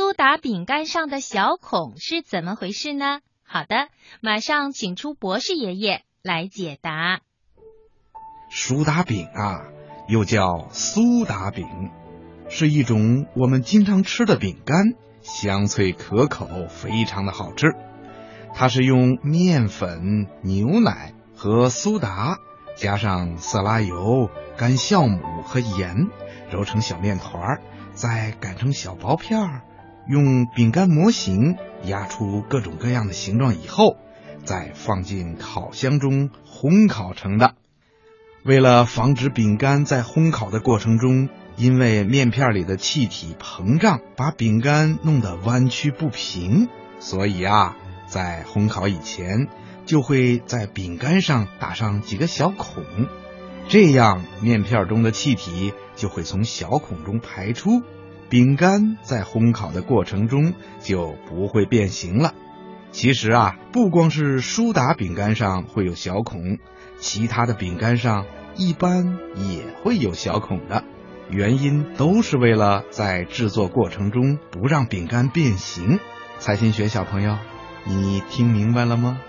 苏打饼干上的小孔是怎么回事呢？好的，马上请出博士爷爷来解答。苏打饼啊，又叫苏打饼，是一种我们经常吃的饼干，香脆可口，非常的好吃。它是用面粉、牛奶和苏打，加上色拉油、干酵母和盐，揉成小面团，再擀成小薄片儿。用饼干模型压出各种各样的形状以后，再放进烤箱中烘烤成的。为了防止饼干在烘烤的过程中因为面片里的气体膨胀把饼干弄得弯曲不平，所以啊，在烘烤以前就会在饼干上打上几个小孔，这样面片中的气体就会从小孔中排出。饼干在烘烤的过程中就不会变形了。其实啊，不光是苏打饼干上会有小孔，其他的饼干上一般也会有小孔的。原因都是为了在制作过程中不让饼干变形。蔡新学小朋友，你听明白了吗？